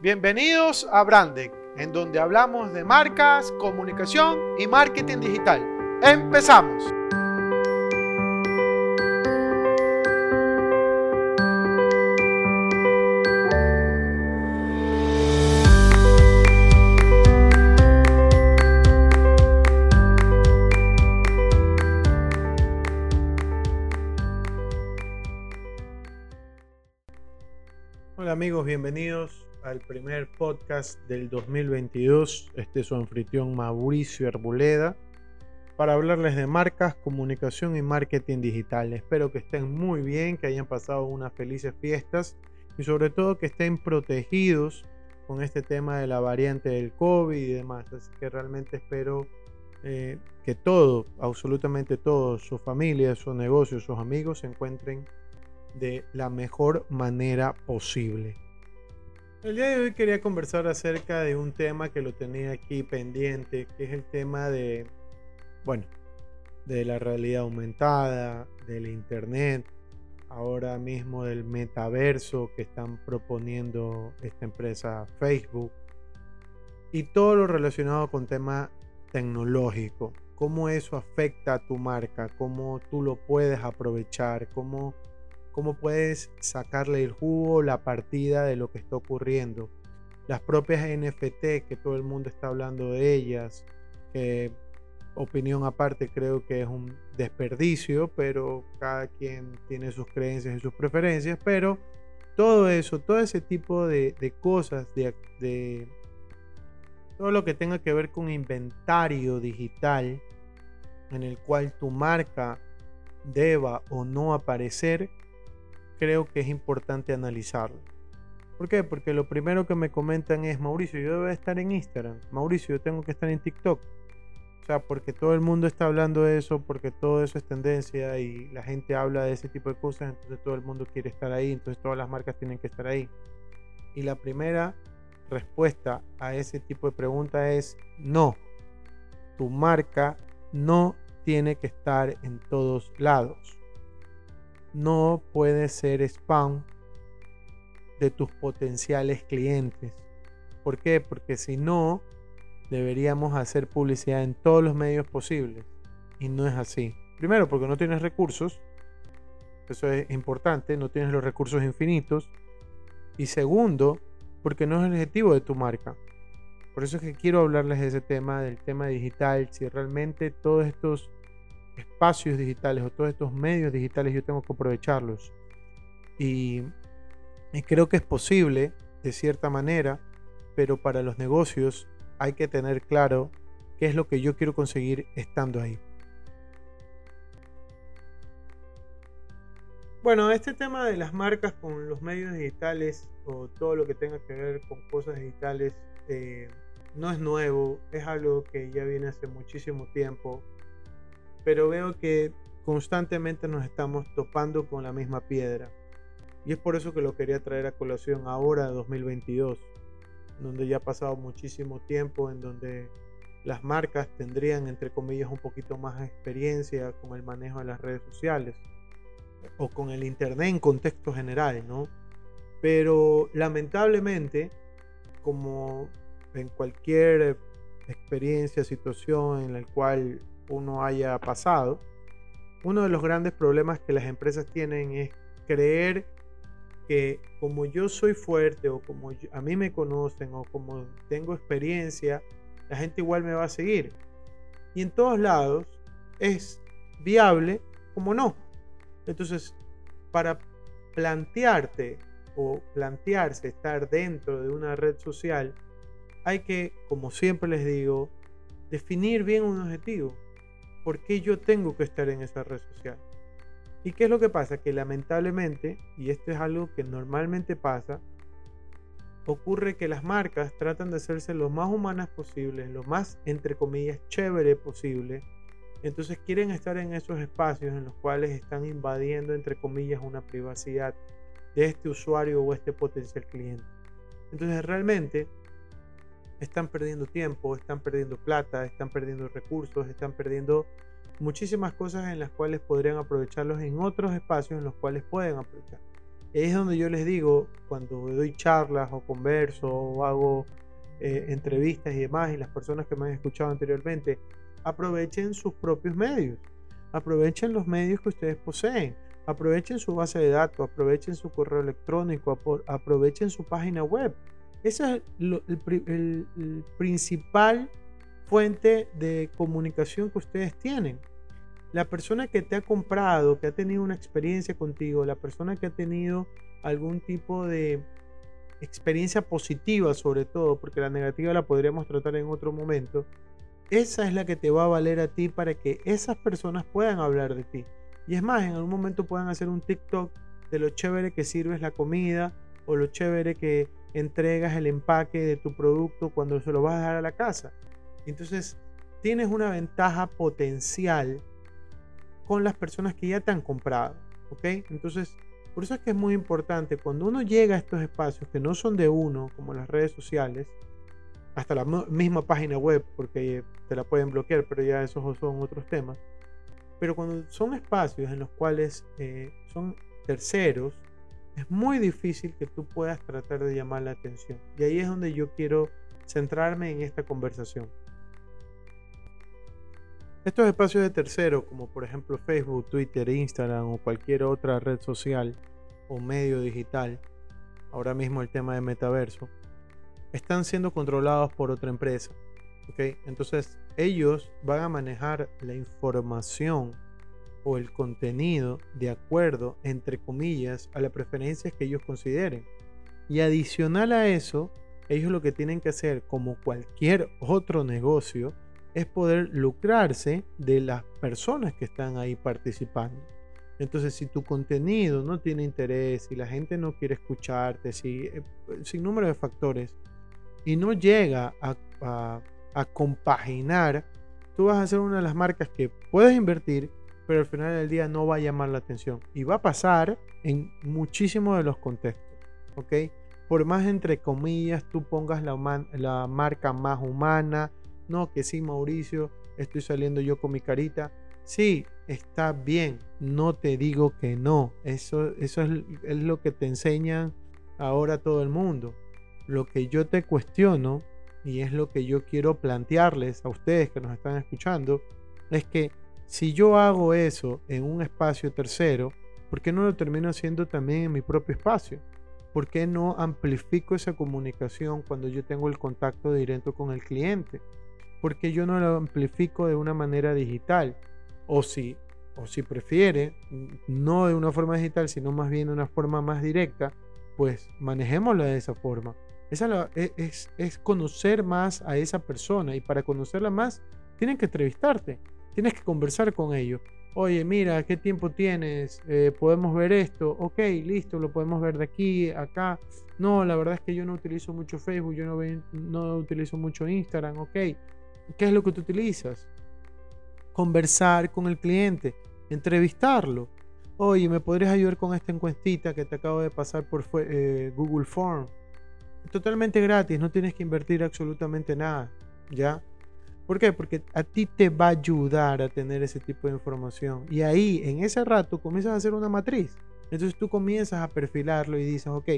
Bienvenidos a Brandec, en donde hablamos de marcas, comunicación y marketing digital. ¡Empezamos! Hola amigos, bienvenidos al primer podcast del 2022. Este es su anfitrión Mauricio Arboleda para hablarles de marcas, comunicación y marketing digital. Espero que estén muy bien, que hayan pasado unas felices fiestas y sobre todo que estén protegidos con este tema de la variante del COVID y demás. Así que realmente espero eh, que todo, absolutamente todos, su familia, sus negocios, sus amigos se encuentren de la mejor manera posible. El día de hoy quería conversar acerca de un tema que lo tenía aquí pendiente, que es el tema de, bueno, de la realidad aumentada, del internet, ahora mismo del metaverso que están proponiendo esta empresa Facebook y todo lo relacionado con tema tecnológico, cómo eso afecta a tu marca, cómo tú lo puedes aprovechar, cómo cómo puedes sacarle el jugo, la partida de lo que está ocurriendo. Las propias NFT, que todo el mundo está hablando de ellas, que opinión aparte creo que es un desperdicio, pero cada quien tiene sus creencias y sus preferencias, pero todo eso, todo ese tipo de, cosas, de todo lo que tenga que ver con inventario digital, en el cual tu marca deba o no aparecer, creo que es importante analizarlo. ¿Por qué? Porque lo primero que me comentan es, Mauricio, yo debo estar en Instagram. Mauricio, yo tengo que estar en TikTok. O sea, porque todo el mundo está hablando de eso, porque todo eso es tendencia y la gente habla de ese tipo de cosas, entonces todo el mundo quiere estar ahí, entonces todas las marcas tienen que estar ahí. Y la primera respuesta a ese tipo de pregunta es no. Tu marca no tiene que estar en todos lados no puede ser spam de tus potenciales clientes. ¿Por qué? Porque si no, deberíamos hacer publicidad en todos los medios posibles. Y no es así. Primero, porque no tienes recursos. Eso es importante, no tienes los recursos infinitos. Y segundo, porque no es el objetivo de tu marca. Por eso es que quiero hablarles de ese tema, del tema digital, si realmente todos estos espacios digitales o todos estos medios digitales yo tengo que aprovecharlos. Y, creo que es posible de cierta manera, pero para los negocios hay que tener claro qué es lo que yo quiero conseguir estando ahí. Bueno, este tema de las marcas con los medios digitales o todo lo que tenga que ver con cosas digitales eh, no es nuevo, es algo que ya viene hace muchísimo tiempo pero veo que constantemente nos estamos topando con la misma piedra. Y es por eso que lo quería traer a colación ahora, 2022, donde ya ha pasado muchísimo tiempo, en donde las marcas tendrían, entre comillas, un poquito más experiencia con el manejo de las redes sociales o con el Internet en contexto general, ¿no? Pero lamentablemente, como en cualquier experiencia, situación en la cual uno haya pasado, uno de los grandes problemas que las empresas tienen es creer que como yo soy fuerte o como a mí me conocen o como tengo experiencia, la gente igual me va a seguir. Y en todos lados es viable como no. Entonces, para plantearte o plantearse estar dentro de una red social, hay que, como siempre les digo, definir bien un objetivo. ¿Por qué yo tengo que estar en esa red social? ¿Y qué es lo que pasa? Que lamentablemente, y esto es algo que normalmente pasa, ocurre que las marcas tratan de hacerse lo más humanas posible, lo más, entre comillas, chévere posible. Entonces quieren estar en esos espacios en los cuales están invadiendo, entre comillas, una privacidad de este usuario o este potencial cliente. Entonces realmente están perdiendo tiempo, están perdiendo plata, están perdiendo recursos, están perdiendo muchísimas cosas en las cuales podrían aprovecharlos en otros espacios en los cuales pueden aprovechar. Es donde yo les digo, cuando doy charlas o converso o hago eh, entrevistas y demás, y las personas que me han escuchado anteriormente, aprovechen sus propios medios, aprovechen los medios que ustedes poseen, aprovechen su base de datos, aprovechen su correo electrónico, aprovechen su página web. Esa es el, principal fuente de comunicación que ustedes tienen. La persona que te ha comprado, que ha tenido una experiencia contigo, la persona que ha tenido algún tipo de experiencia positiva sobre todo, porque la negativa la podríamos tratar en otro momento, esa es la que te va a valer a ti para que esas personas puedan hablar de ti. Y es más, en algún momento puedan hacer un TikTok de lo chévere que sirves la comida o lo chévere que entregas el empaque de tu producto cuando se lo vas a dejar a la casa. Entonces, tienes una ventaja potencial con las personas que ya te han comprado. ¿Ok? Entonces, por eso es que es muy importante cuando uno llega a estos espacios que no son de uno, como las redes sociales, hasta la misma página web, porque te la pueden bloquear, pero ya esos son otros temas. Pero cuando son espacios en los cuales eh, son terceros, es muy difícil que tú puedas tratar de llamar la atención. Y ahí es donde yo quiero centrarme en esta conversación. Estos espacios de tercero, como por ejemplo Facebook, Twitter, Instagram o cualquier otra red social o medio digital, ahora mismo el tema de metaverso, están siendo controlados por otra empresa. Entonces ellos van a manejar la información o el contenido de acuerdo, entre comillas, a las preferencias que ellos consideren. Y adicional a eso, ellos lo que tienen que hacer, como cualquier otro negocio, es poder lucrarse de las personas que están ahí participando. Entonces, si tu contenido no tiene interés, si la gente no quiere escucharte, si, eh, sin número de factores, y no llega a, a, compaginar, tú vas a ser una de las marcas que puedes invertir, pero al final del día no va a llamar la atención. Y va a pasar en muchísimos de los contextos. ¿Ok? Por más entre comillas tú pongas la, marca más humana, no, que sí, Mauricio, estoy saliendo yo con mi carita. Sí, está bien, no te digo que no. Eso, eso es, es lo que te enseñan ahora todo el mundo. Lo que yo te cuestiono, y es lo que yo quiero plantearles a ustedes que nos están escuchando, es que si yo hago eso en un espacio tercero, ¿por qué no lo termino haciendo también en mi propio espacio? ¿Por qué no amplifico esa comunicación cuando yo tengo el contacto directo con el cliente? porque yo no lo amplifico de una manera digital. O si, o si prefiere, no de una forma digital, sino más bien de una forma más directa, pues manejémoslo de esa forma. Esa e, es, es conocer más a esa persona y para conocerla más, tienen que entrevistarte, tienes que conversar con ellos. Oye, mira, ¿qué tiempo tienes? Eh, ¿Podemos ver esto? Ok, listo, lo podemos ver de aquí, acá. No, la verdad es que yo no utilizo mucho Facebook, yo no, no utilizo mucho Instagram, ok. ¿Qué es lo que tú utilizas? Conversar con el cliente, entrevistarlo. Oye, ¿me podrías ayudar con esta encuestita que te acabo de pasar por eh, Google Form? Totalmente gratis, no tienes que invertir absolutamente nada, ¿ya? ¿Por qué? Porque a ti te va a ayudar a tener ese tipo de información. Y ahí, en ese rato, comienzas a hacer una matriz. Entonces tú comienzas a perfilarlo y dices, ok,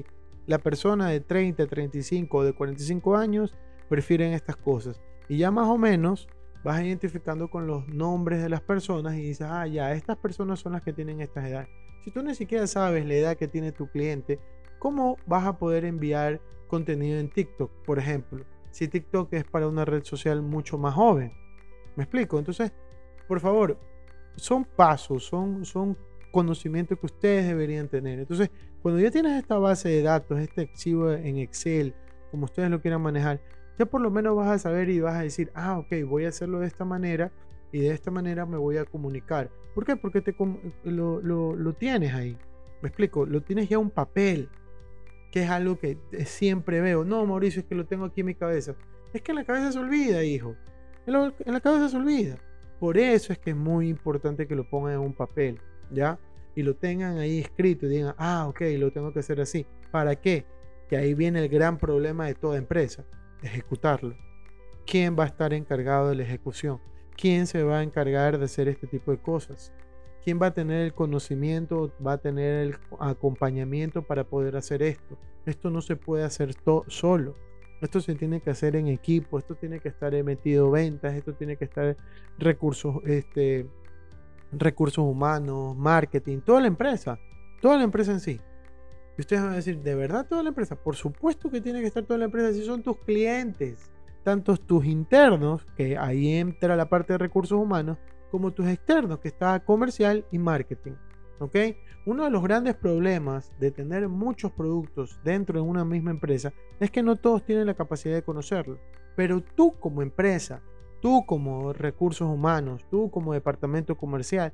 la persona de 30, 35 o de 45 años prefieren estas cosas. Y ya más o menos vas identificando con los nombres de las personas y dices, ah, ya, estas personas son las que tienen estas edades. Si tú ni siquiera sabes la edad que tiene tu cliente, ¿cómo vas a poder enviar contenido en TikTok, por ejemplo? Si TikTok es para una red social mucho más joven. ¿Me explico? Entonces, por favor, son pasos, son, son conocimientos que ustedes deberían tener. Entonces, cuando ya tienes esta base de datos, este archivo en Excel, como ustedes lo quieran manejar, ya por lo menos vas a saber y vas a decir, ah, ok, voy a hacerlo de esta manera y de esta manera me voy a comunicar. ¿Por qué? Porque te, lo, lo, tienes ahí. Me explico, lo tienes ya un papel, que es algo que siempre veo. No, Mauricio, es que lo tengo aquí en mi cabeza. Es que en la cabeza se olvida, hijo. En, la cabeza se olvida. Por eso es que es muy importante que lo pongan en un papel, ¿ya? Y lo tengan ahí escrito y digan, ah, ok, lo tengo que hacer así. ¿Para qué? Que ahí viene el gran problema de toda empresa ejecutarlo. ¿Quién va a estar encargado de la ejecución? ¿Quién se va a encargar de hacer este tipo de cosas? ¿Quién va a tener el conocimiento, va a tener el acompañamiento para poder hacer esto? Esto no se puede hacer solo. Esto se tiene que hacer en equipo, esto tiene que estar metido ventas, esto tiene que estar recursos, este, recursos humanos, marketing, toda la empresa, toda la empresa en sí. Y ustedes van a decir, ¿de verdad toda la empresa? Por supuesto que tiene que estar toda la empresa si son tus clientes, tanto tus internos, que ahí entra la parte de recursos humanos, como tus externos, que está comercial y marketing. ¿Ok? Uno de los grandes problemas de tener muchos productos dentro de una misma empresa es que no todos tienen la capacidad de conocerlo. Pero tú como empresa, tú como recursos humanos, tú como departamento comercial,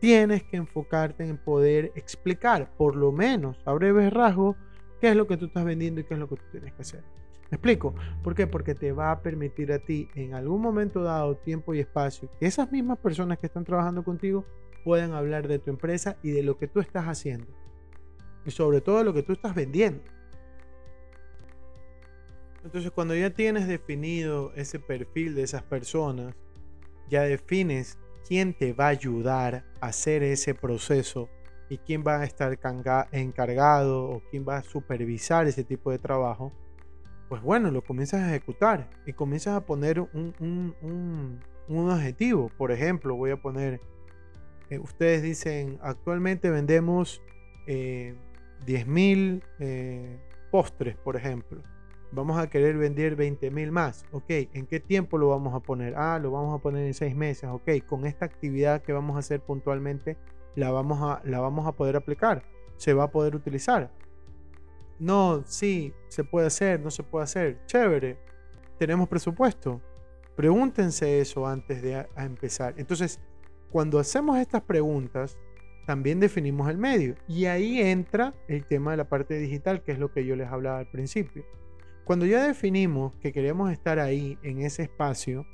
tienes que enfocarte en poder explicar, por lo menos a breves rasgos, qué es lo que tú estás vendiendo y qué es lo que tú tienes que hacer. ¿Me explico? ¿Por qué? Porque te va a permitir a ti en algún momento dado, tiempo y espacio, que esas mismas personas que están trabajando contigo puedan hablar de tu empresa y de lo que tú estás haciendo. Y sobre todo lo que tú estás vendiendo. Entonces cuando ya tienes definido ese perfil de esas personas, ya defines quién te va a ayudar a hacer ese proceso y quién va a estar encargado o quién va a supervisar ese tipo de trabajo, pues bueno, lo comienzas a ejecutar y comienzas a poner un, un objetivo. Por ejemplo, voy a poner eh, ustedes dicen, actualmente vendemos eh, 10.000 eh, postres, por ejemplo. Vamos a querer vender 20.000 más. Ok, ¿en qué tiempo lo vamos a poner? Ah, lo vamos a poner en seis meses. Ok, con esta actividad que vamos a hacer puntualmente, la vamos a, la vamos a poder aplicar. Se va a poder utilizar. No, sí, se puede hacer, no se puede hacer. Chévere. Tenemos presupuesto. Pregúntense eso antes de empezar. Entonces, cuando hacemos estas preguntas, también definimos el medio. Y ahí entra el tema de la parte digital, que es lo que yo les hablaba al principio. Cuando ya definimos que queremos estar ahí, en ese espacio,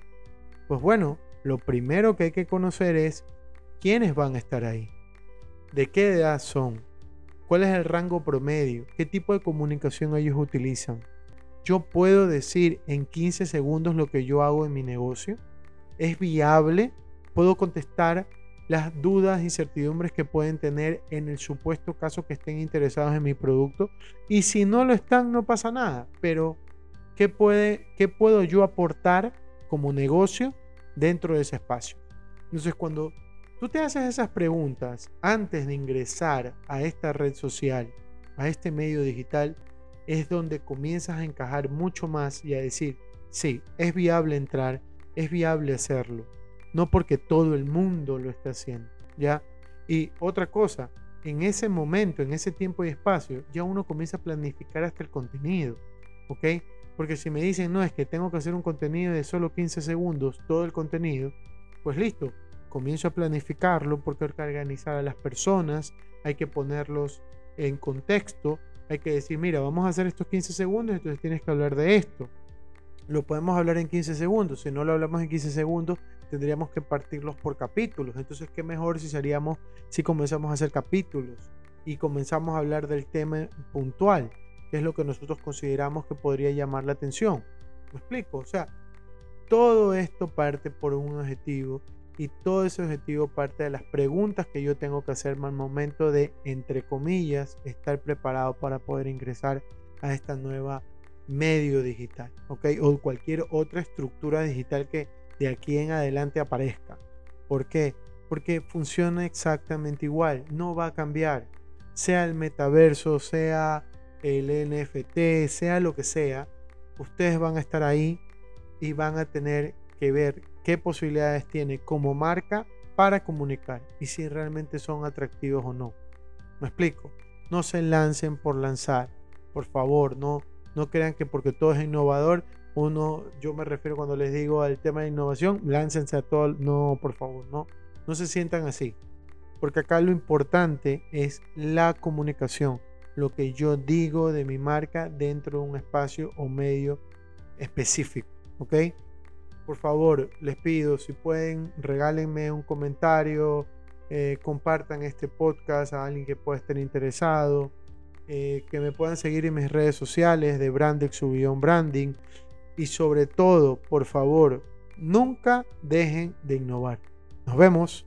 pues bueno, lo primero que hay que conocer es quiénes van a estar ahí, de qué edad son, cuál es el rango promedio, qué tipo de comunicación ellos utilizan. Yo puedo decir en 15 segundos lo que yo hago en mi negocio. ¿Es viable puedo contestar las dudas, incertidumbres que pueden tener en el supuesto caso que estén interesados en mi producto. Y si no lo están, no pasa nada. Pero, ¿qué, puede, qué puedo yo aportar como negocio dentro de ese espacio? Entonces, cuando tú te haces esas preguntas antes de ingresar a esta red social, a este medio digital, es donde comienzas a encajar mucho más y a decir, sí, es viable entrar, es viable hacerlo no porque todo el mundo lo está haciendo, ¿ya? Y otra cosa, en ese momento, en ese tiempo y espacio, ya uno comienza a planificar hasta el contenido, ¿ok? Porque si me dicen, no, es que tengo que hacer un contenido de solo 15 segundos, todo el contenido, pues listo, comienzo a planificarlo porque hay que organizar a las personas, hay que ponerlos en contexto, hay que decir, mira, vamos a hacer estos 15 segundos, entonces tienes que hablar de esto. Lo podemos hablar en 15 segundos, si no lo hablamos en 15 segundos, tendríamos que partirlos por capítulos. Entonces, ¿qué mejor si seríamos, si comenzamos a hacer capítulos y comenzamos a hablar del tema puntual, que es lo que nosotros consideramos que podría llamar la atención? ¿Me explico? O sea, todo esto parte por un objetivo y todo ese objetivo parte de las preguntas que yo tengo que hacerme al momento de, entre comillas, estar preparado para poder ingresar a esta nueva medio digital, ¿ok? O cualquier otra estructura digital que de aquí en adelante aparezca. ¿Por qué? Porque funciona exactamente igual, no va a cambiar. Sea el metaverso, sea el NFT, sea lo que sea, ustedes van a estar ahí y van a tener que ver qué posibilidades tiene como marca para comunicar y si realmente son atractivos o no. ¿Me explico? No se lancen por lanzar. Por favor, no, no crean que porque todo es innovador uno, yo me refiero cuando les digo al tema de innovación, láncense a todo, no, por favor, no, no se sientan así, porque acá lo importante es la comunicación, lo que yo digo de mi marca dentro de un espacio o medio específico, ¿ok? Por favor, les pido, si pueden, regálenme un comentario, eh, compartan este podcast a alguien que pueda estar interesado, eh, que me puedan seguir en mis redes sociales de Brandex Branding y sobre todo, por favor, nunca dejen de innovar. Nos vemos.